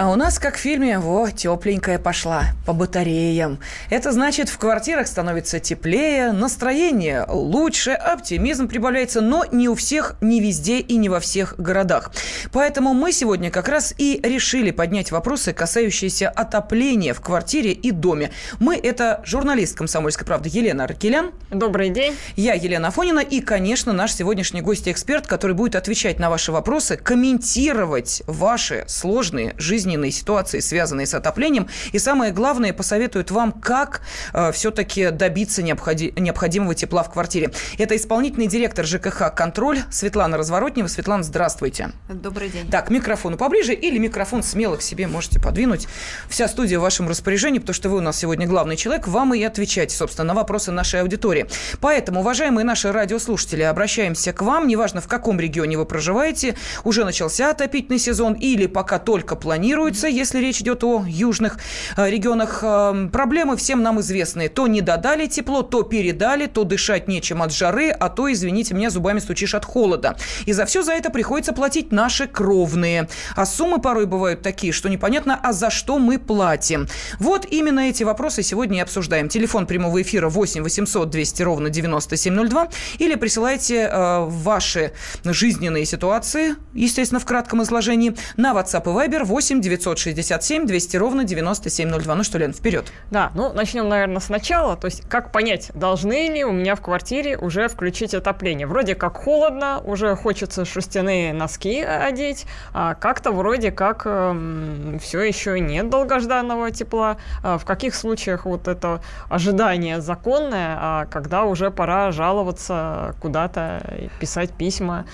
А у нас, как в фильме, во, тепленькая пошла по батареям. Это значит, в квартирах становится теплее, настроение лучше, оптимизм прибавляется, но не у всех, не везде и не во всех городах. Поэтому мы сегодня как раз и решили поднять вопросы, касающиеся отопления в квартире и доме. Мы – это журналист «Комсомольской правды» Елена Аркелян. Добрый день. Я Елена Афонина и, конечно, наш сегодняшний гость-эксперт, который будет отвечать на ваши вопросы, комментировать ваши сложные жизни жизненные ситуации, связанные с отоплением. И самое главное, посоветуют вам, как э, все-таки добиться необходи- необходимого тепла в квартире. Это исполнительный директор ЖКХ «Контроль» Светлана Разворотнева. Светлана, здравствуйте. Добрый день. Так, микрофону поближе или микрофон смело к себе можете подвинуть. Вся студия в вашем распоряжении, потому что вы у нас сегодня главный человек, вам и отвечать, собственно, на вопросы нашей аудитории. Поэтому, уважаемые наши радиослушатели, обращаемся к вам, неважно в каком регионе вы проживаете, уже начался отопительный сезон или пока только планируете, планируется, если речь идет о южных э, регионах. Э, проблемы всем нам известны. То не додали тепло, то передали, то дышать нечем от жары, а то, извините меня, зубами стучишь от холода. И за все за это приходится платить наши кровные. А суммы порой бывают такие, что непонятно, а за что мы платим. Вот именно эти вопросы сегодня и обсуждаем. Телефон прямого эфира 8 800 200 ровно 9702 или присылайте э, ваши жизненные ситуации, естественно, в кратком изложении, на WhatsApp и Viber 8 967 200 ровно 9702. Ну что, Лен, вперед. Да, ну начнем, наверное, сначала. То есть, как понять, должны ли у меня в квартире уже включить отопление? Вроде как холодно, уже хочется шерстяные носки одеть, а как-то вроде как э, все еще нет долгожданного тепла. А в каких случаях вот это ожидание законное, а когда уже пора жаловаться куда-то, писать письма?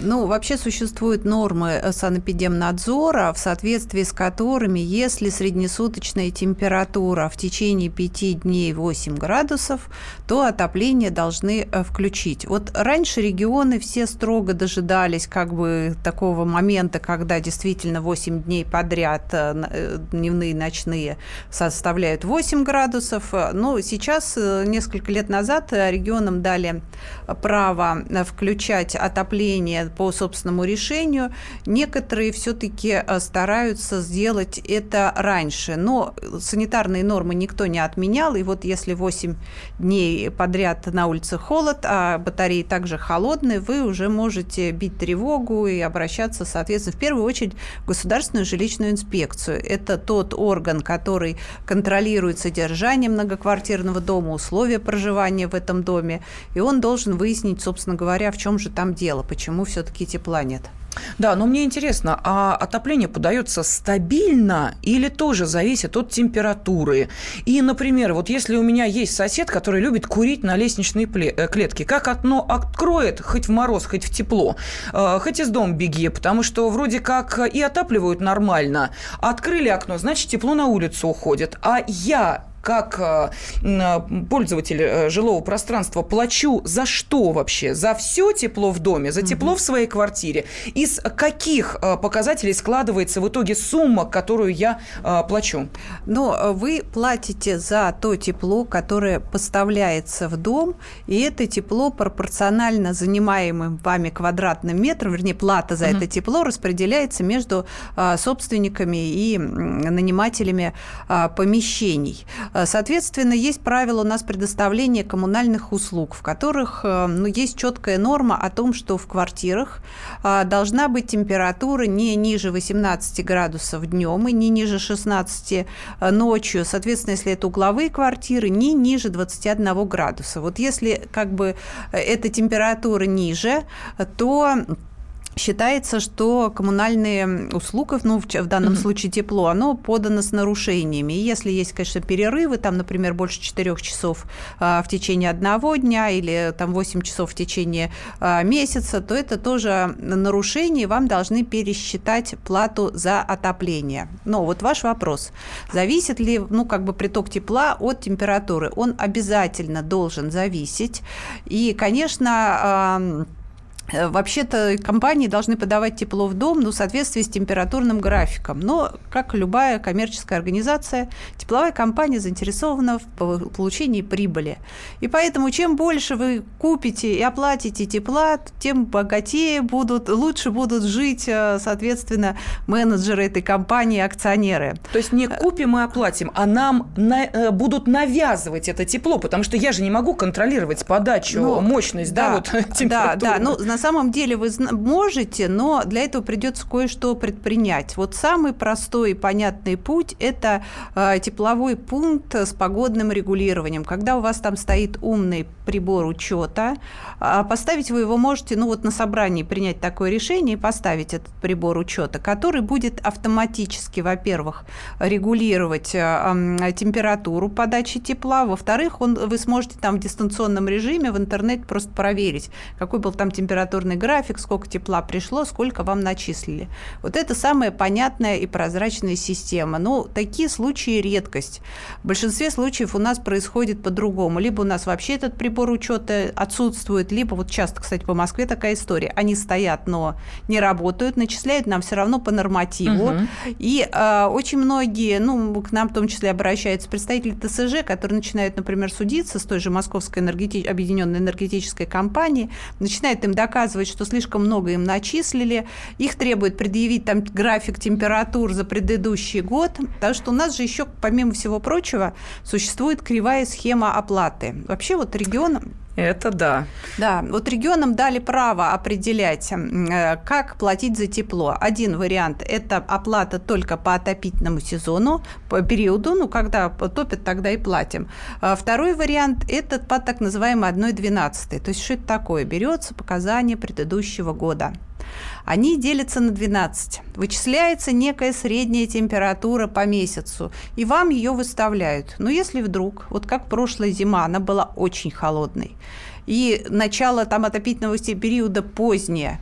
Ну, вообще существуют нормы санэпидемнадзора, в соответствии соответствии с которыми, если среднесуточная температура в течение 5 дней 8 градусов, то отопление должны э, включить. Вот раньше регионы все строго дожидались как бы такого момента, когда действительно 8 дней подряд э, э, дневные и ночные составляют 8 градусов. Но сейчас, несколько лет назад, регионам дали право включать отопление по собственному решению. Некоторые все-таки стараются стараются сделать это раньше. Но санитарные нормы никто не отменял. И вот если 8 дней подряд на улице холод, а батареи также холодные, вы уже можете бить тревогу и обращаться, соответственно, в первую очередь в Государственную жилищную инспекцию. Это тот орган, который контролирует содержание многоквартирного дома, условия проживания в этом доме. И он должен выяснить, собственно говоря, в чем же там дело, почему все-таки тепла нет. Да, но мне интересно, а отопление подается стабильно или тоже зависит от температуры? И, например, вот если у меня есть сосед, который любит курить на лестничной э, клетке, как окно откроет хоть в мороз, хоть в тепло, э, хоть из дома беги, потому что вроде как и отапливают нормально, открыли окно, значит, тепло на улицу уходит, а я как э, э, пользователь э, жилого пространства плачу за что вообще? За все тепло в доме, за тепло угу. в своей квартире? Из каких показателей складывается в итоге сумма, которую я плачу? Но вы платите за то тепло, которое поставляется в дом, и это тепло пропорционально занимаемым вами квадратным метрам, вернее, плата за угу. это тепло распределяется между собственниками и нанимателями помещений. Э, соответственно, есть правила у нас предоставления коммунальных услуг, в которых э, ну, есть четкая норма о том, что в квартирах э, должна быть температура не ниже 18 градусов днем и не ниже 16 ночью. Соответственно, если это угловые квартиры, не ниже 21 градуса. Вот если как бы эта температура ниже, то Считается, что коммунальные услуги, ну, в, данном mm-hmm. случае тепло, оно подано с нарушениями. И если есть, конечно, перерывы, там, например, больше 4 часов а, в течение одного дня или там 8 часов в течение а, месяца, то это тоже нарушение, вам должны пересчитать плату за отопление. Но вот ваш вопрос, зависит ли, ну, как бы приток тепла от температуры? Он обязательно должен зависеть. И, конечно, Э, вообще-то компании должны подавать тепло в дом ну, в соответствии с температурным графиком. Но, как любая коммерческая организация, тепловая компания заинтересована в получении прибыли. И поэтому, чем больше вы купите и оплатите тепла, тем богатее будут, лучше будут жить, э, соответственно, менеджеры этой компании, акционеры. То есть не купим и оплатим, а нам на, э, будут навязывать это тепло, потому что я же не могу контролировать подачу, ну, мощность, да, да вот температуру. Да, да, ну, на самом деле вы можете, но для этого придется кое-что предпринять. Вот самый простой и понятный путь – это э, тепловой пункт с погодным регулированием. Когда у вас там стоит умный прибор учета, а поставить вы его можете, ну вот на собрании принять такое решение и поставить этот прибор учета, который будет автоматически, во-первых, регулировать э, температуру подачи тепла, во-вторых, он, вы сможете там в дистанционном режиме в интернете просто проверить, какой был там температурный график, сколько тепла пришло, сколько вам начислили. Вот это самая понятная и прозрачная система. Но такие случаи редкость. В большинстве случаев у нас происходит по-другому. Либо у нас вообще этот прибор учета отсутствует, либо вот часто, кстати, по Москве такая история. Они стоят, но не работают, начисляют нам все равно по нормативу. Угу. И э, очень многие, ну, к нам в том числе обращаются представители ТСЖ, которые начинают, например, судиться с той же Московской энергети... объединенной энергетической компанией, начинают им доказывать, что слишком много им начислили, их требуют предъявить там график температур за предыдущий год, потому что у нас же еще, помимо всего прочего, существует кривая схема оплаты. Вообще вот регион это да. Да, вот регионам дали право определять, э, как платить за тепло. Один вариант – это оплата только по отопительному сезону, по периоду, ну, когда топят, тогда и платим. А второй вариант – это по так называемой 1,12. То есть, что это такое? Берется показания предыдущего года. Они делятся на 12. Вычисляется некая средняя температура по месяцу, и вам ее выставляют. Но если вдруг, вот как прошлая зима, она была очень холодной, и начало там отопительного периода позднее,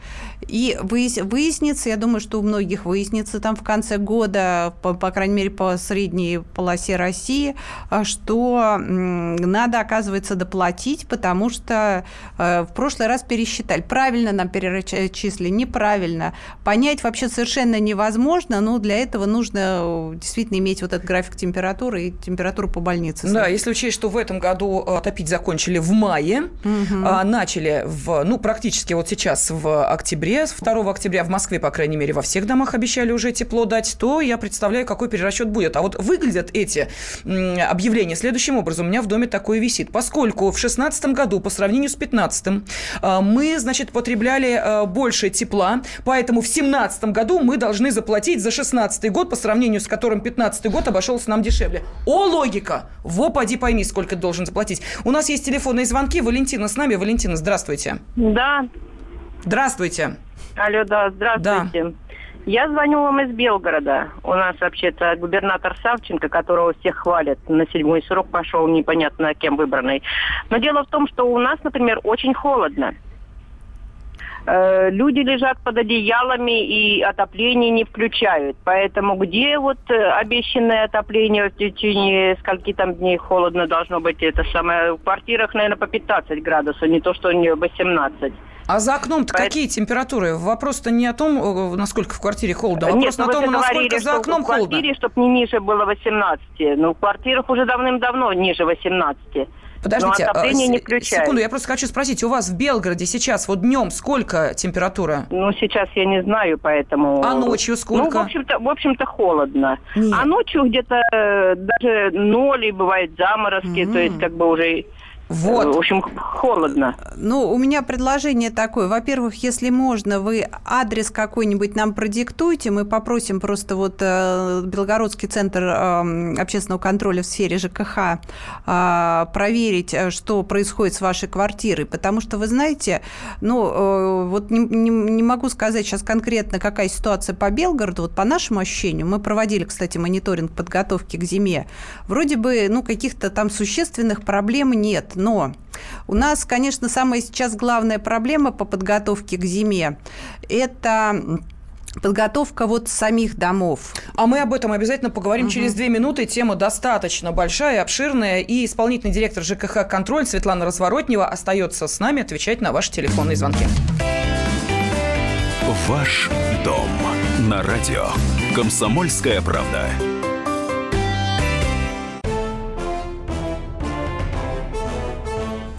и выяснится, я думаю, что у многих выяснится там в конце года, по, по крайней мере, по средней полосе России, а, что надо, оказывается, доплатить, потому что э, в прошлый раз пересчитали. Правильно нам перечислили, неправильно. Понять вообще совершенно невозможно, но для этого нужно э, действительно иметь вот этот график температуры и температуру по больнице. Да, если учесть, что в этом году э, топить закончили в мае, угу. начали в, ну, практически вот сейчас в октябре, октябре, 2 октября в Москве, по крайней мере, во всех домах обещали уже тепло дать, то я представляю, какой перерасчет будет. А вот выглядят эти объявления следующим образом. У меня в доме такое висит. Поскольку в 2016 году по сравнению с 2015 а, мы, значит, потребляли а, больше тепла, поэтому в 2017 году мы должны заплатить за 2016 год, по сравнению с которым 2015 год обошелся нам дешевле. О, логика! Во, поди пойми, сколько должен заплатить. У нас есть телефонные звонки. Валентина с нами. Валентина, здравствуйте. Да, Здравствуйте. Алло, да, здравствуйте. Да. Я звоню вам из Белгорода. У нас вообще-то губернатор Савченко, которого всех хвалят, на седьмой срок пошел, непонятно кем выбранный. Но дело в том, что у нас, например, очень холодно. Э, люди лежат под одеялами и отопление не включают. Поэтому где вот э, обещанное отопление в течение скольки там дней холодно должно быть? Это самое в квартирах, наверное, по 15 градусов, не то, что у нее 18. А за окном-то Поэтому... какие температуры? Вопрос-то не о том, э, насколько в квартире холодно, а вопрос Нет, о том, насколько за окном в квартире, холодно. чтобы не ниже было 18. Ну, в квартирах уже давным-давно ниже 18. Подождите, Но отопление не включают. секунду, я просто хочу спросить, у вас в Белгороде сейчас вот днем сколько температура? Ну, сейчас я не знаю, поэтому... А ночью сколько? Ну, в общем-то, в общем-то холодно. Нет. А ночью где-то э, даже ноль, бывает заморозки, mm-hmm. то есть как бы уже вот. В общем, холодно. Ну, у меня предложение такое. Во-первых, если можно, вы адрес какой-нибудь нам продиктуйте. Мы попросим просто вот э, Белгородский центр э, общественного контроля в сфере ЖКХ э, проверить, э, что происходит с вашей квартирой. Потому что, вы знаете, ну, э, вот не, не, не могу сказать сейчас конкретно, какая ситуация по Белгороду. Вот по нашему ощущению, мы проводили, кстати, мониторинг подготовки к зиме. Вроде бы, ну, каких-то там существенных проблем нет но у нас, конечно, самая сейчас главная проблема по подготовке к зиме – это подготовка вот самих домов. А мы об этом обязательно поговорим угу. через две минуты. Тема достаточно большая, обширная. И исполнительный директор ЖКХ «Контроль» Светлана Разворотнева остается с нами отвечать на ваши телефонные звонки. Ваш дом на радио. Комсомольская правда.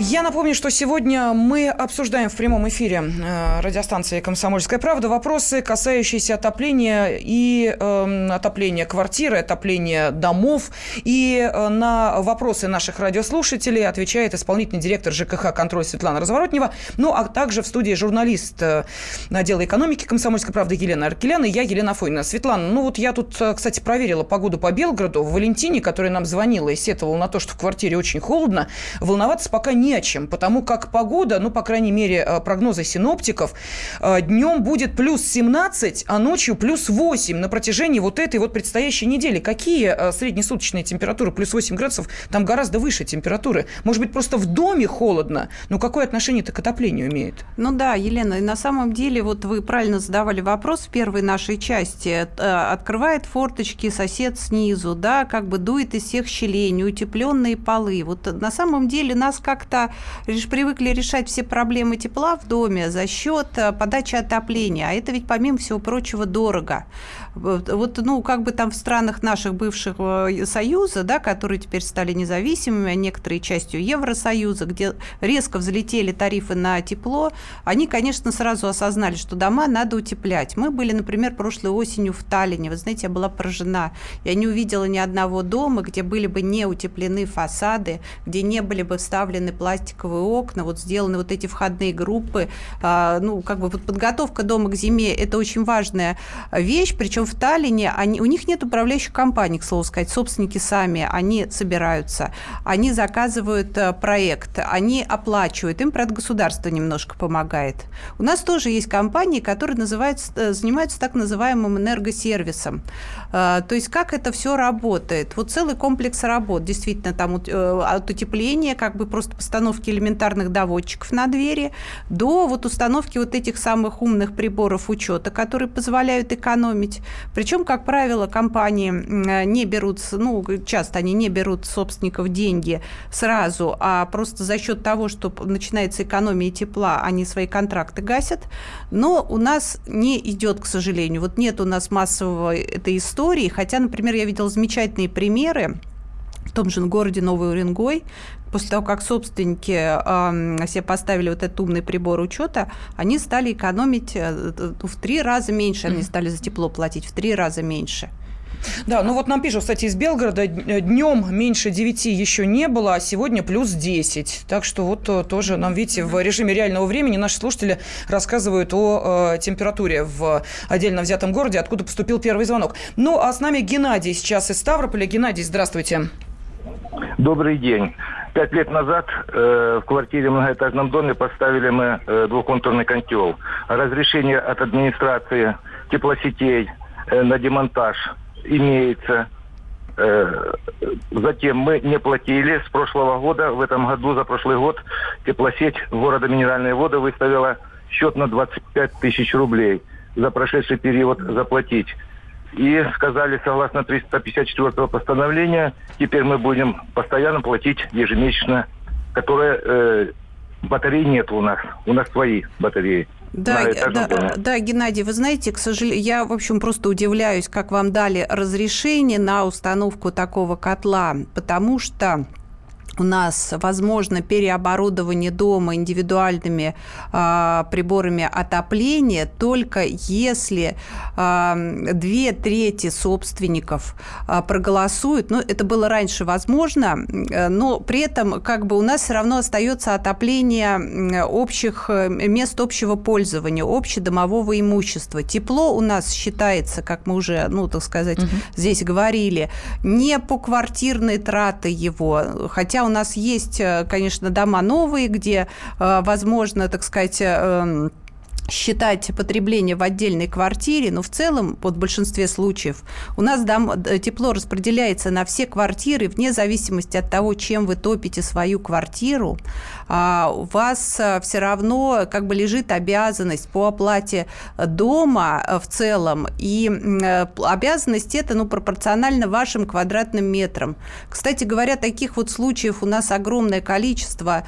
Я напомню, что сегодня мы обсуждаем в прямом эфире э, радиостанции «Комсомольская правда» вопросы, касающиеся отопления и э, отопления квартиры, отопления домов. И э, на вопросы наших радиослушателей отвечает исполнительный директор ЖКХ «Контроль» Светлана Разворотнева, ну а также в студии журналист э, отдела экономики «Комсомольской правды» Елена Аркелян и я, Елена Афонина. Светлана, ну вот я тут, кстати, проверила погоду по Белгороду. В Валентине, которая нам звонила и сетовала на то, что в квартире очень холодно, волноваться пока не о чем, потому как погода, ну, по крайней мере, э, прогнозы синоптиков, э, днем будет плюс 17, а ночью плюс 8 на протяжении вот этой вот предстоящей недели. Какие э, среднесуточные температуры? Плюс 8 градусов, там гораздо выше температуры. Может быть, просто в доме холодно, но какое отношение это к отоплению имеет? Ну да, Елена, на самом деле, вот вы правильно задавали вопрос в первой нашей части. Открывает форточки сосед снизу, да, как бы дует из всех щелей, неутепленные полы. Вот на самом деле нас как-то лишь привыкли решать все проблемы тепла в доме за счет э, подачи отопления. А это ведь, помимо всего прочего, дорого. Вот, ну, как бы там в странах наших бывших э, Союза, да, которые теперь стали независимыми, а некоторые частью Евросоюза, где резко взлетели тарифы на тепло, они, конечно, сразу осознали, что дома надо утеплять. Мы были, например, прошлой осенью в Таллине. Вы знаете, я была поражена. Я не увидела ни одного дома, где были бы не утеплены фасады, где не были бы вставлены пластиковые окна, вот сделаны вот эти входные группы. А, ну, как бы подготовка дома к зиме – это очень важная вещь, причем в Таллине они, у них нет управляющих компаний, к слову сказать, собственники сами, они собираются, они заказывают э, проект, они оплачивают, им, правда, государство немножко помогает. У нас тоже есть компании, которые называются, э, занимаются так называемым энергосервисом. Э, то есть как это все работает? Вот целый комплекс работ, действительно, там от утепления, как бы просто постановки элементарных доводчиков на двери, до вот установки вот этих самых умных приборов учета, которые позволяют экономить. Причем, как правило, компании не берут, ну, часто они не берут собственников деньги сразу, а просто за счет того, что начинается экономия тепла, они свои контракты гасят. Но у нас не идет, к сожалению. Вот нет у нас массового этой истории, хотя, например, я видела замечательные примеры, в том же городе Новый Уренгой, после того, как собственники э, себе поставили вот этот умный прибор учета, они стали экономить э, в три раза меньше, они стали за тепло платить в три раза меньше. Да, ну вот нам пишут, кстати, из Белгорода, днем меньше 9 еще не было, а сегодня плюс 10. Так что вот э, тоже нам, видите, в режиме реального времени наши слушатели рассказывают о э, температуре в отдельно взятом городе, откуда поступил первый звонок. Ну, а с нами Геннадий сейчас из Ставрополя. Геннадий, здравствуйте. Добрый день. Пять лет назад э, в квартире в многоэтажном доме поставили мы э, двухконтурный котел. Разрешение от администрации теплосетей э, на демонтаж имеется. Э, затем мы не платили с прошлого года. В этом году, за прошлый год, теплосеть города Минеральные воды выставила счет на 25 тысяч рублей за прошедший период заплатить и сказали, согласно 354 постановления, теперь мы будем постоянно платить ежемесячно, которые э, батарей нет у нас, у нас свои батареи. Да, да, да, Геннадий, вы знаете, к сожалению, я, в общем, просто удивляюсь, как вам дали разрешение на установку такого котла, потому что у нас возможно переоборудование дома индивидуальными э, приборами отопления только если э, две трети собственников э, проголосуют. Ну, это было раньше возможно, но при этом как бы у нас все равно остается отопление общих мест общего пользования, общедомового имущества. Тепло у нас считается, как мы уже, ну, так сказать, угу. здесь говорили, не по квартирной траты его, хотя у нас есть, конечно, дома новые, где возможно, так сказать, эм, считать потребление в отдельной квартире, но в целом, под большинстве случаев, у нас дом, э, тепло распределяется на все квартиры вне зависимости от того, чем вы топите свою квартиру. А у вас э, все равно как бы лежит обязанность по оплате дома э, в целом, и обязанность это ну, пропорционально вашим квадратным метрам. Кстати говоря, таких вот случаев у нас огромное количество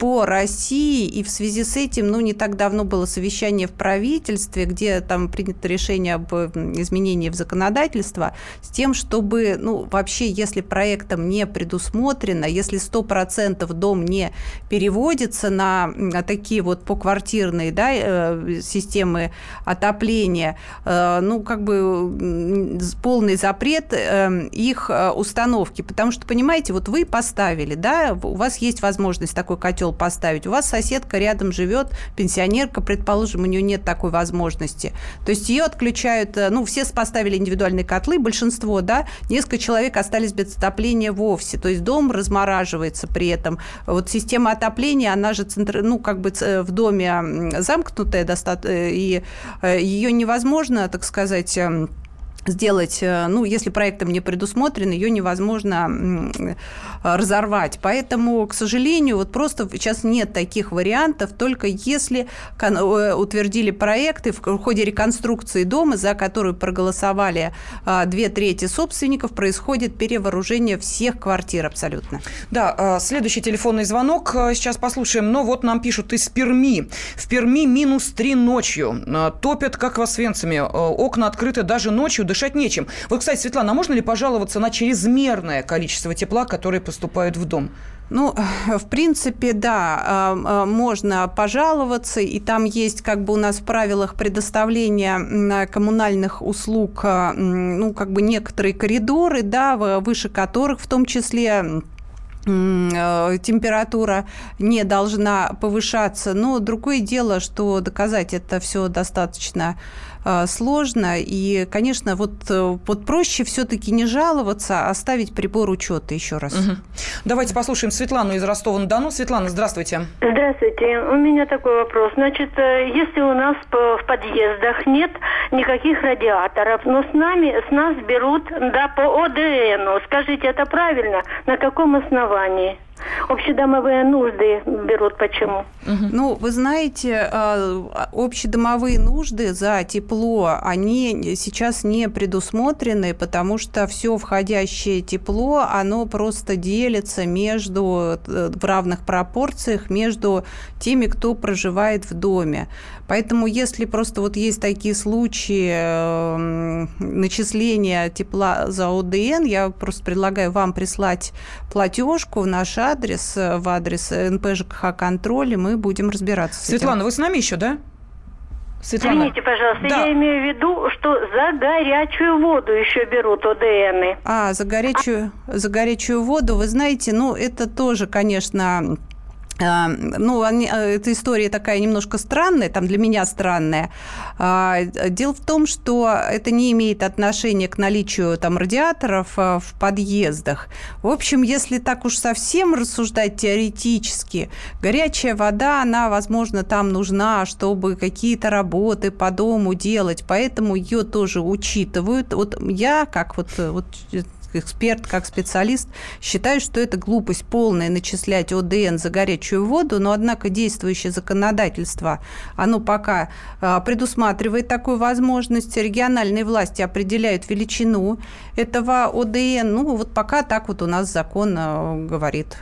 по России, и в связи с этим ну, не так давно было совещание совещание в правительстве, где там принято решение об изменении в законодательство, с тем, чтобы, ну, вообще, если проектом не предусмотрено, если 100% дом не переводится на такие вот поквартирные да, э, системы отопления, э, ну, как бы полный запрет э, их установки. Потому что, понимаете, вот вы поставили, да, у вас есть возможность такой котел поставить, у вас соседка рядом живет, пенсионерка, предположим, предположим, у нее нет такой возможности. То есть ее отключают, э, ну, все поставили индивидуальные котлы, большинство, да, несколько человек остались без отопления вовсе. То есть дом размораживается при этом. Вот система отопления, она же центр, ну, как бы в доме замкнутая достаточно, э, и э, ее невозможно, так сказать, эм, сделать, э, ну, если проектом не предусмотрено, ее невозможно разорвать. Поэтому, к сожалению, вот просто сейчас нет таких вариантов, только если э, утвердили проекты в ходе реконструкции дома, за которую проголосовали а, две трети собственников, происходит перевооружение всех квартир абсолютно. Да, а, следующий телефонный звонок э, сейчас послушаем. Но вот нам пишут из Перми. В Перми минус три ночью. Топят, как в Освенциме. Окна открыты даже ночью, дышать нечем. Вот, кстати, Светлана, а можно ли пожаловаться на чрезмерное количество тепла, которое поступает в дом? Ну, в принципе, да, а, а, можно пожаловаться, и там есть как бы у нас в правилах предоставления коммунальных услуг, а, ну, как бы некоторые коридоры, да, выше которых в том числе температура не должна повышаться. Но другое дело, что доказать это все достаточно сложно. И, конечно, вот, э, вот проще все-таки не жаловаться, а ставить прибор учета еще раз. Угу. Давайте послушаем Светлану из Ростова-на-Дону. Светлана, здравствуйте. Здравствуйте. У меня такой вопрос. Значит, э, если у нас в подъездах нет никаких радиаторов, но с нами, с нас берут да, по ОДН, скажите, это правильно? На каком основании? Общедомовые нужды берут почему? Ну, вы знаете, а, общедомовые нужды за тепло, они сейчас не предусмотрены, потому что все входящее тепло, оно просто делится между, э, в равных пропорциях между теми, кто проживает в доме. Поэтому если просто вот есть такие случаи э, начисления тепла за ОДН, я просто предлагаю вам прислать платежку в наш адрес, э, в адрес НП ЖКХ контроль, и мы будем разбираться с Светлана, этим. вы с нами еще, да? Светлана. Извините, пожалуйста, да. я имею в виду, что за горячую воду еще берут ОДНы. А, за горячую, а... за горячую воду, вы знаете, ну, это тоже, конечно, ну, они, а, эта история такая немножко странная, там для меня странная. А, дело в том, что это не имеет отношения к наличию там радиаторов в подъездах. В общем, если так уж совсем рассуждать теоретически, горячая вода, она, возможно, там нужна, чтобы какие-то работы по дому делать, поэтому ее тоже учитывают. Вот я, как вот, вот эксперт, как специалист, считаю, что это глупость полная начислять ОДН за горячую воду, но, однако, действующее законодательство, оно пока а, предусматривает такую возможность. Региональные власти определяют величину этого ОДН. Ну, вот пока так вот у нас закон а, говорит.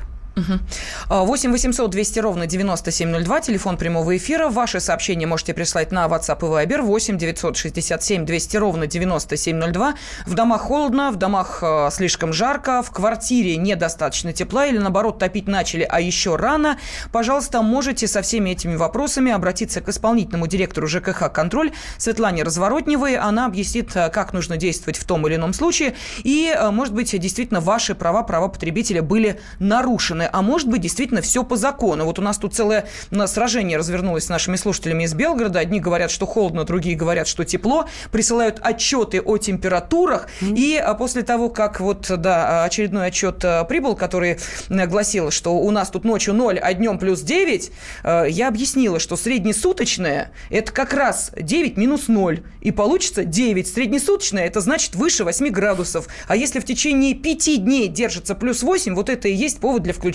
8 800 200 ровно 9702, телефон прямого эфира. Ваши сообщения можете прислать на WhatsApp и Viber 8 967 200 ровно 9702. В домах холодно, в домах э, слишком жарко, в квартире недостаточно тепла или, наоборот, топить начали, а еще рано. Пожалуйста, можете со всеми этими вопросами обратиться к исполнительному директору ЖКХ «Контроль» Светлане Разворотневой. Она объяснит, э, как нужно действовать в том или ином случае. И, э, может быть, действительно, ваши права, права потребителя были нарушены. Нарушены, а может быть, действительно все по закону. Вот у нас тут целое сражение развернулось с нашими слушателями из Белгорода. Одни говорят, что холодно, другие говорят, что тепло. Присылают отчеты о температурах. Mm-hmm. И а, после того, как вот, да, очередной отчет а, прибыл, который гласил, что у нас тут ночью 0, а днем плюс 9, а, я объяснила, что среднесуточное – это как раз 9 минус 0. И получится 9. Среднесуточное – это значит выше 8 градусов. А если в течение 5 дней держится плюс 8, вот это и есть повод для включения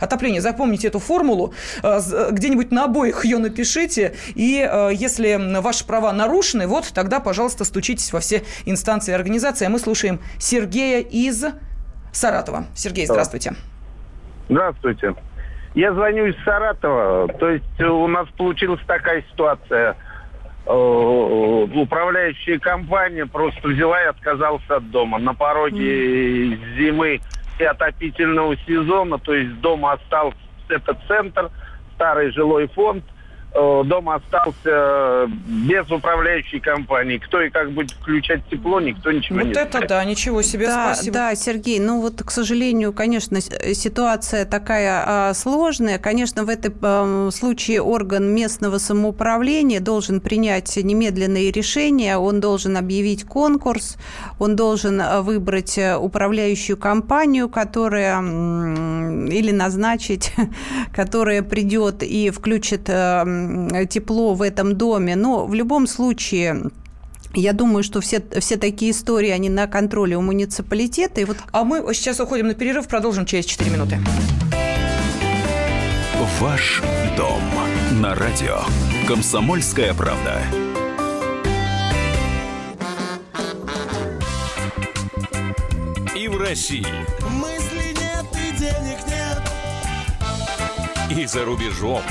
отопления. Запомните эту формулу, где-нибудь на обоих ее напишите, и если ваши права нарушены, вот тогда, пожалуйста, стучитесь во все инстанции и организации. А мы слушаем Сергея из Саратова. Сергей, здравствуйте. Здравствуйте. Я звоню из Саратова. То есть у нас получилась такая ситуация. Э, управляющая компания просто взяла и отказалась от дома. На пороге зимы и отопительного сезона, то есть дома остался этот центр, старый жилой фонд – дом остался без управляющей компании. Кто и как будет включать тепло, никто ничего вот не знает. Вот это да, ничего себе, да, спасибо. Да, Сергей, ну вот, к сожалению, конечно, ситуация такая а, сложная. Конечно, в этом а, случае орган местного самоуправления должен принять немедленные решения, он должен объявить конкурс, он должен выбрать э, управляющую компанию, которая или назначить, которая придет и включит тепло в этом доме. Но в любом случае я думаю, что все, все такие истории, они на контроле у муниципалитета. И вот... А мы сейчас уходим на перерыв, продолжим через 4 минуты. Ваш дом на радио. Комсомольская правда. И в России. Мысли нет и денег нет. И за рубежом.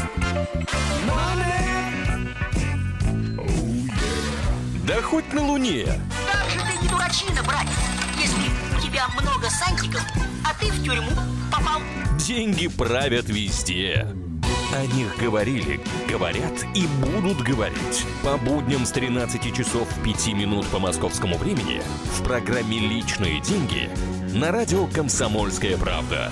Да хоть на Луне. Как же ты не дурачина, братец, если у тебя много сантиков, а ты в тюрьму попал. Деньги правят везде. О них говорили, говорят и будут говорить. По будням с 13 часов 5 минут по московскому времени в программе «Личные деньги» на радио «Комсомольская правда».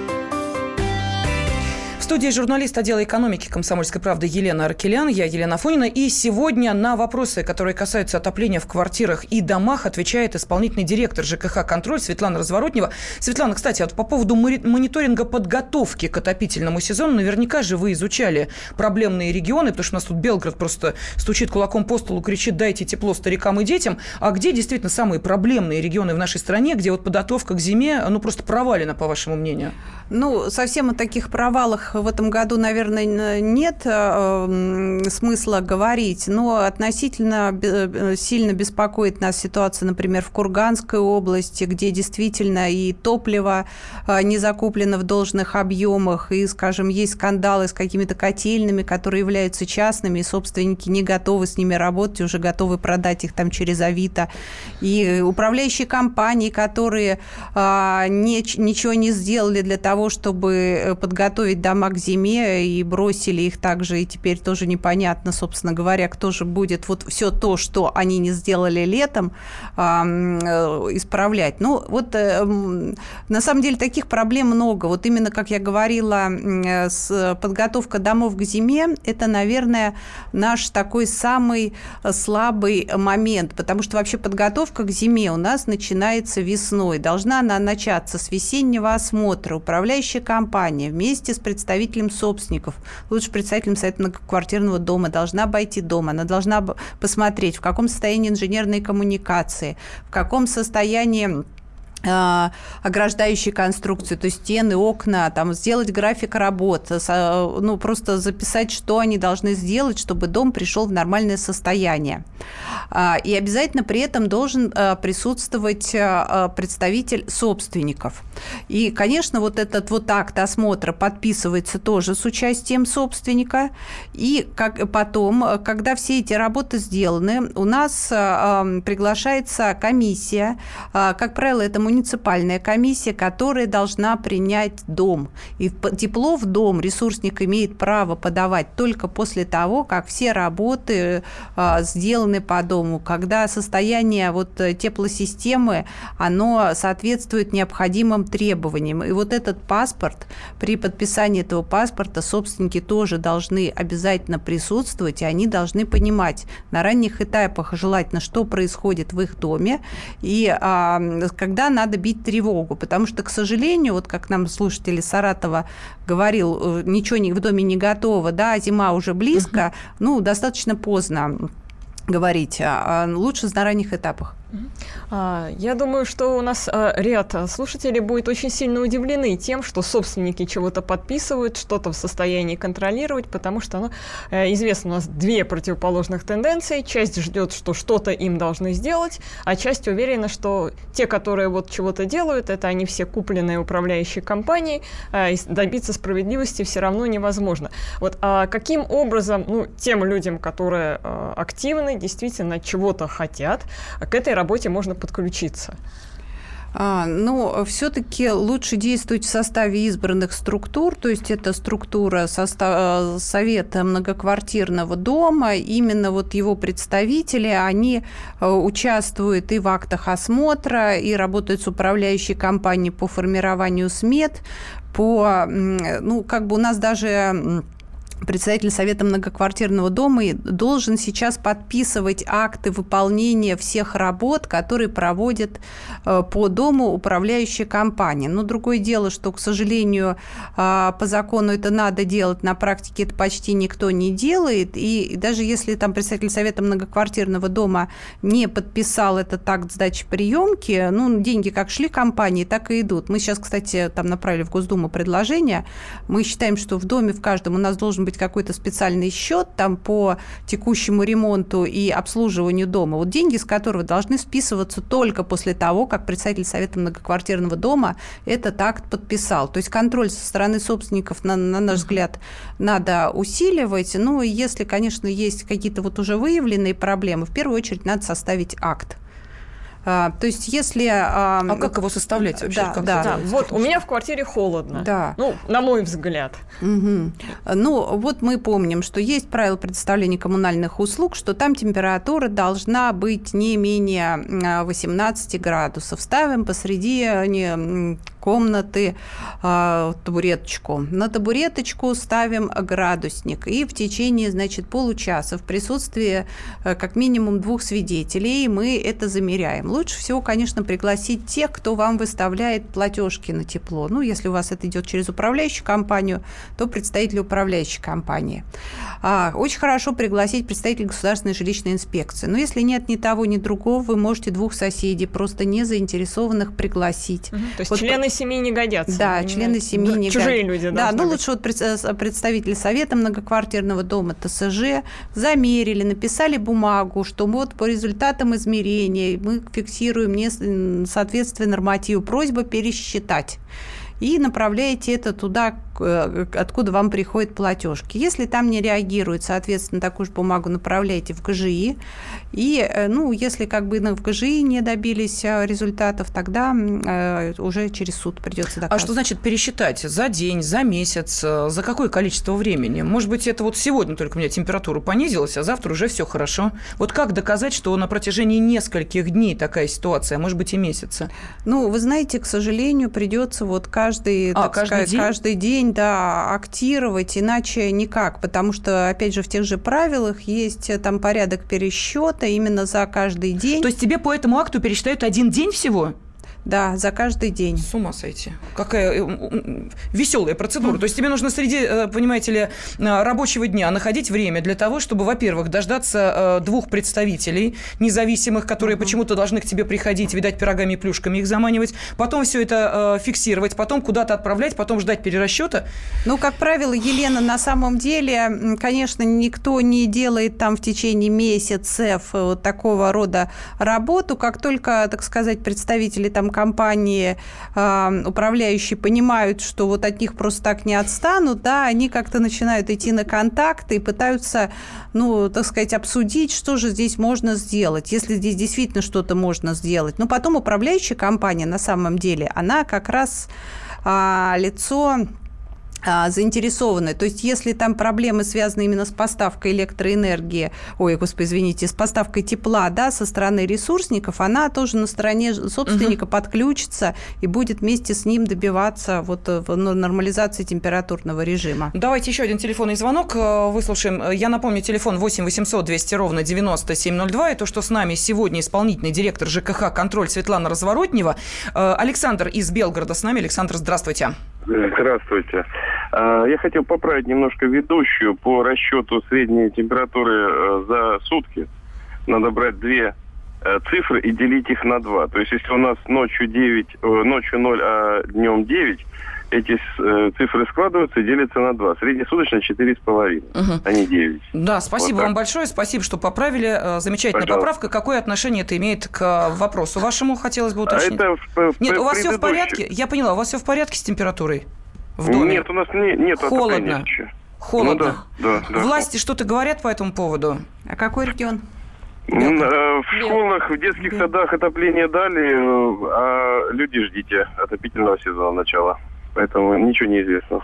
студии журналист отдела экономики «Комсомольской правды» Елена Аркелян. Я Елена Фонина. И сегодня на вопросы, которые касаются отопления в квартирах и домах, отвечает исполнительный директор ЖКХ «Контроль» Светлана Разворотнева. Светлана, кстати, вот по поводу мониторинга подготовки к отопительному сезону, наверняка же вы изучали проблемные регионы, потому что у нас тут Белгород просто стучит кулаком по столу, кричит «дайте тепло старикам и детям». А где действительно самые проблемные регионы в нашей стране, где вот подготовка к зиме, ну, просто провалена, по вашему мнению? Ну, совсем о таких провалах в этом году, наверное, нет э, смысла говорить, но относительно э, сильно беспокоит нас ситуация, например, в Курганской области, где действительно и топливо э, не закуплено в должных объемах, и, скажем, есть скандалы с какими-то котельными, которые являются частными, и собственники не готовы с ними работать, уже готовы продать их там через Авито. И управляющие компании, которые не, ничего не сделали для того, чтобы подготовить дома к зиме, и бросили их также, и теперь тоже непонятно, собственно говоря, кто же будет вот все то, что они не сделали летом, э, исправлять. Ну, вот э, на самом деле таких проблем много. Вот именно, как я говорила, с подготовка домов к зиме, это, наверное, наш такой самый слабый момент, потому что вообще подготовка к зиме у нас начинается весной. Должна она начаться с весеннего осмотра, управляющая компания вместе с представителем собственников, лучше представителем совета многоквартирного дома, должна обойти дом, она должна посмотреть, в каком состоянии инженерные коммуникации, в каком состоянии ограждающие конструкции, то есть стены, окна, там, сделать график работ, ну, просто записать, что они должны сделать, чтобы дом пришел в нормальное состояние. А, и обязательно при этом должен присутствовать представитель собственников. И, конечно, вот этот вот акт осмотра подписывается тоже с участием собственника. И как, потом, когда все эти работы сделаны, у нас приглашается комиссия, как правило, это муниципальная комиссия, которая должна принять дом. И тепло в дом ресурсник имеет право подавать только после того, как все работы а, сделаны по дому, когда состояние вот теплосистемы, оно соответствует необходимым требованиям. И вот этот паспорт, при подписании этого паспорта собственники тоже должны обязательно присутствовать, и они должны понимать на ранних этапах желательно, что происходит в их доме, и а, когда надо бить тревогу, потому что, к сожалению, вот как нам слушатели Саратова говорил, э, ничего в доме не готово, да, зима уже близко, угу. ну, достаточно поздно говорить, лучше на ранних этапах. А, я думаю, что у нас а, ряд слушателей будет очень сильно удивлены тем, что собственники чего-то подписывают, что-то в состоянии контролировать, потому что ну, известно, у нас две противоположных тенденции. Часть ждет, что что-то им должны сделать, а часть уверена, что те, которые вот чего-то делают, это они все купленные управляющие компании, и добиться справедливости все равно невозможно. Вот а каким образом, ну, тем людям, которые активны, действительно чего-то хотят, к этой работе можно подключиться? А, но все-таки лучше действовать в составе избранных структур, то есть это структура состав, совета многоквартирного дома, именно вот его представители, они э, участвуют и в актах осмотра, и работают с управляющей компанией по формированию смет, по, ну, как бы у нас даже председатель Совета многоквартирного дома должен сейчас подписывать акты выполнения всех работ, которые проводит э, по дому управляющая компания. Но другое дело, что, к сожалению, э, по закону это надо делать, на практике это почти никто не делает. И даже если там представитель Совета многоквартирного дома не подписал этот акт сдачи приемки, ну, деньги как шли компании, так и идут. Мы сейчас, кстати, там направили в Госдуму предложение. Мы считаем, что в доме в каждом у нас должен быть быть какой-то специальный счет там по текущему ремонту и обслуживанию дома, вот деньги с которого должны списываться только после того, как представитель Совета многоквартирного дома этот акт подписал. То есть контроль со стороны собственников, на, на наш взгляд, надо усиливать. Ну, и если, конечно, есть какие-то вот уже выявленные проблемы, в первую очередь надо составить акт. А, то есть, если... А, а как его составлять вообще? Да, как да. да. Вот у меня в квартире холодно. Да. Ну, на мой взгляд. Угу. Ну, вот мы помним, что есть правило предоставления коммунальных услуг, что там температура должна быть не менее 18 градусов. Ставим посреди комнаты э, табуреточку. На табуреточку ставим градусник. И в течение, значит, получаса в присутствии э, как минимум двух свидетелей мы это замеряем. Лучше всего, конечно, пригласить тех, кто вам выставляет платежки на тепло. Ну, если у вас это идет через управляющую компанию, то представитель управляющей компании. А, очень хорошо пригласить представителя государственной жилищной инспекции. Но если нет ни того, ни другого, вы можете двух соседей, просто не заинтересованных, пригласить. Угу. То есть вот члены семьи не годятся. Да, члены семьи да, не Чужие люди, Да, ну быть. лучше вот э, представитель совета многоквартирного дома ТСЖ замерили, написали бумагу, что вот по результатам измерения мы фиксируем не соответствие нормативу. Просьба пересчитать и направляете это туда, Э, откуда вам приходят платежки. Если там не реагирует, соответственно, такую же бумагу направляете в ГЖИ. И, э, ну, если как бы в ГЖИ не добились э, результатов, тогда уже через суд придется доказывать. А что значит пересчитать? За день, за месяц, за какое количество времени? Может быть, это вот сегодня только у меня температура понизилась, а завтра уже все хорошо. Вот как доказать, что на протяжении нескольких дней такая ситуация, а может быть и месяца? Ну, вы знаете, к сожалению, придется вот каждый, а, каждый, сказать, день? каждый день да, актировать, иначе никак, потому что, опять же, в тех же правилах есть э, там порядок пересчета именно за каждый день. То есть тебе по этому акту пересчитают один день всего? Да, за каждый день. С ума сойти. Какая э, веселая процедура. То есть тебе нужно среди, э, понимаете ли, э, рабочего дня находить время для того, чтобы, во-первых, дождаться двух представителей независимых, которые почему-то должны к тебе приходить, видать, пирогами и плюшками их заманивать, потом все это фиксировать, потом куда-то отправлять, потом ждать перерасчета. Ну, как правило, Елена, на самом деле, конечно, никто не делает там в течение месяцев вот такого рода работу. Как только, так сказать, представители там компании э, управляющие понимают, что вот от них просто так не отстанут, да, они как-то начинают идти на контакты и пытаются, ну, так сказать, обсудить, что же здесь можно сделать, если здесь действительно что-то можно сделать. Но потом управляющая компания на самом деле, она как раз а, лицо а, заинтересованы. То есть, если там проблемы связаны именно с поставкой электроэнергии, ой, господи, извините, с поставкой тепла, да, со стороны ресурсников, она тоже на стороне собственника угу. подключится и будет вместе с ним добиваться вот э, ну, нормализации температурного режима. Давайте еще один телефонный звонок э, выслушаем. Я напомню, телефон 8 800 200 ровно 9702. И то, что с нами сегодня исполнительный директор ЖКХ «Контроль» Светлана Разворотнева. Э, Александр из Белгорода с нами. Александр, здравствуйте. Здравствуйте. А, я хотел поправить немножко ведущую по расчету средней температуры э, за сутки. Надо брать две э, цифры и делить их на два. То есть если у нас ночью 9, э, ночью 0, а днем 9, эти цифры складываются и делятся на 2. Среднесуточно 4,5, угу. а не 9. Да, спасибо вот вам большое. Спасибо, что поправили. Замечательная Пожалуйста. поправка. Какое отношение это имеет к вопросу вашему, хотелось бы уточнить? А это в, Нет, у вас все в порядке? Я поняла, у вас все в порядке с температурой? В доме? Нет, у нас не, нет Холодно. Холодно. Ну, да, да, да. Власти что-то говорят по этому поводу? А какой регион? Э, в школах, в детских садах отопление дали, э, а люди ждите отопительного сезона начала. Поэтому ничего не известно.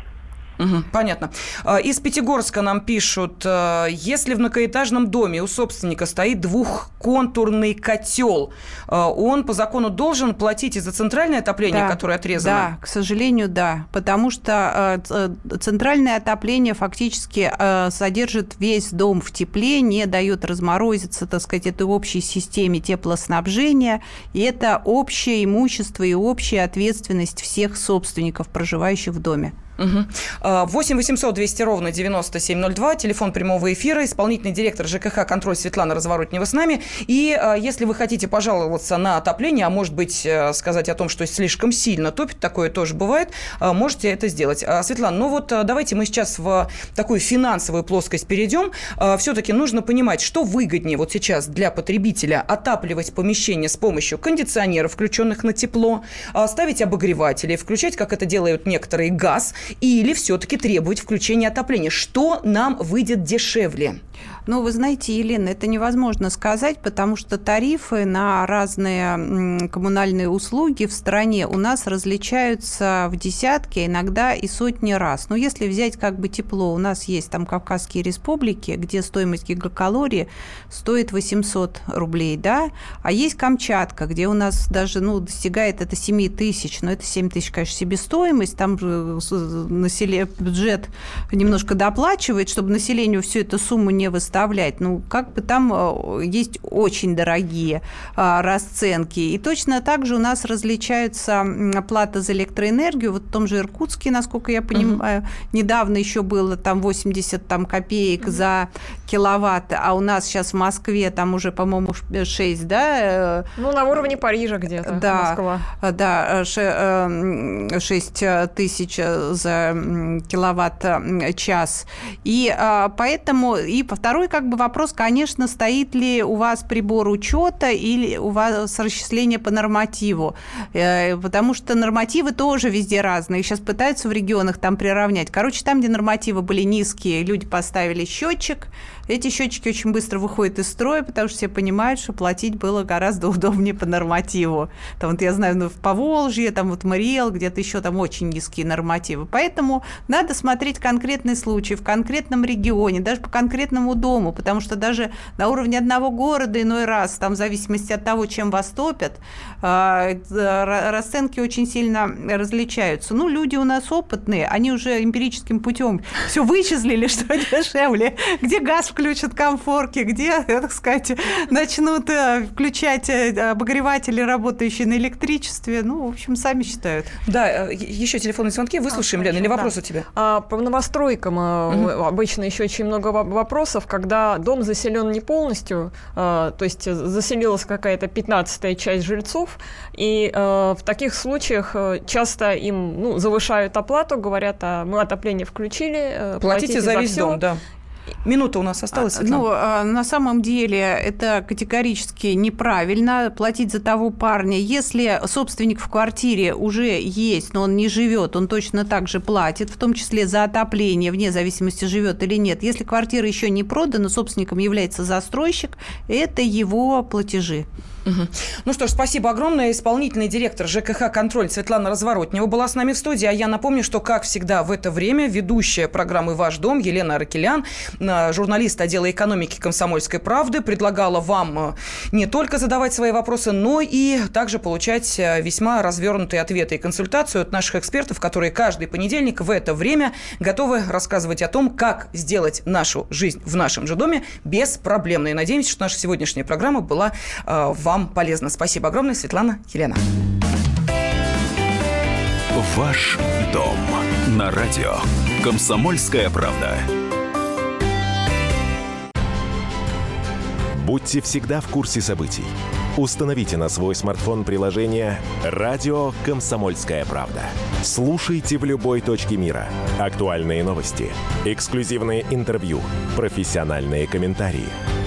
Угу, понятно. А, из Пятигорска нам пишут, э, если в многоэтажном доме у собственника стоит двухконтурный котел, э, он по закону должен платить и за центральное отопление, да, которое отрезано? Да, к содержанию, да. Потому что э, центральное отопление фактически содержит весь дом в тепле, не дает разморозиться, так сказать, этой общей системе теплоснабжения. И это общее имущество и общая ответственность всех собственников, проживающих в доме. Угу. 8 800 200 ровно 9702, телефон прямого эфира, исполнительный директор ЖКХ «Контроль» Светлана Разворотнева с нами. И а, если вы хотите пожаловаться на отопление, а может быть э, сказать о том, что слишком сильно топит, такое тоже бывает, а, можете это сделать. А, Светлана, ну вот давайте мы сейчас в такую финансовую плоскость перейдем. Все-таки нужно понимать, что выгоднее вот сейчас для потребителя отапливать помещение с помощью кондиционеров, включенных на тепло, ставить обогреватели, включать, как это делают некоторые, газ – или все-таки требовать включения отопления? Что нам выйдет дешевле? Ну, вы знаете, Елена, это невозможно сказать, потому что тарифы на разные коммунальные услуги в стране у нас различаются в десятки, иногда и сотни раз. Но если взять как бы тепло, у нас есть там Кавказские республики, где стоимость гигакалории стоит 800 рублей, да, а есть Камчатка, где у нас даже, ну, достигает это 7 тысяч, но это 7 тысяч, конечно, себестоимость, там население, бюджет немножко доплачивает, чтобы населению всю эту сумму не выставлять. Ну, как бы там э, есть очень дорогие а, расценки. И точно так же у нас различаются оплата за электроэнергию. Вот в том же Иркутске, насколько я понимаю, угу. недавно еще было там 80 там, копеек угу. за киловатт, а у нас сейчас в Москве там уже, по-моему, 6, да? Э, ну, на уровне Парижа где-то, да, Москва. Да, 6 э, тысяч за киловатт-час. И а, поэтому, и второй как бы вопрос, конечно, стоит ли у вас прибор учета или у вас расчисление по нормативу, э, потому что нормативы тоже везде разные. Сейчас пытаются в регионах там приравнять. Короче, там, где нормативы были низкие, люди поставили счетчик, эти счетчики очень быстро выходят из строя, потому что все понимают, что платить было гораздо удобнее по нормативу. Там вот я знаю, ну, в Поволжье, там вот Мариэл, где-то еще там очень низкие нормативы. Поэтому надо смотреть конкретный случай в конкретном регионе, даже по конкретному дому, потому что даже на уровне одного города иной раз, там в зависимости от того, чем вас топят, а, расценки очень сильно различаются. Ну, люди у нас опытные, они уже эмпирическим путем все вычислили, что дешевле, где газ включат комфорки, где, так сказать, начнут э, включать э, обогреватели, работающие на электричестве. Ну, в общем, сами считают. Да, э, еще телефонные звонки. Выслушаем, а, Лена, или вопрос да. у тебя? А, по новостройкам угу. обычно еще очень много вопросов, когда дом заселен не полностью, то есть заселилась какая-то пятнадцатая часть жильцов, и в таких случаях часто им ну, завышают оплату, говорят, а мы отопление включили, платите, платите за, за весь все. дом, да. Минута у нас осталась, а, Светлана. Ну, а, на самом деле это категорически неправильно платить за того парня. Если собственник в квартире уже есть, но он не живет, он точно так же платит, в том числе за отопление, вне зависимости, живет или нет. Если квартира еще не продана, собственником является застройщик, это его платежи. Ну что ж, спасибо огромное. Исполнительный директор ЖКХ «Контроль» Светлана Разворотнева была с нами в студии. А я напомню, что, как всегда, в это время ведущая программы «Ваш дом» Елена Аракелян, э, журналист отдела экономики «Комсомольской правды», предлагала вам э, не только задавать свои вопросы, но и также получать э, весьма развернутые ответы и консультацию от наших экспертов, которые каждый понедельник в это время готовы рассказывать о том, как сделать нашу жизнь в нашем же доме беспроблемной. Надеемся, что наша сегодняшняя программа была вам вам полезно. Спасибо огромное, Светлана Елена. Ваш дом на радио. Комсомольская правда. Будьте всегда в курсе событий. Установите на свой смартфон приложение «Радио Комсомольская правда». Слушайте в любой точке мира. Актуальные новости, эксклюзивные интервью, профессиональные комментарии –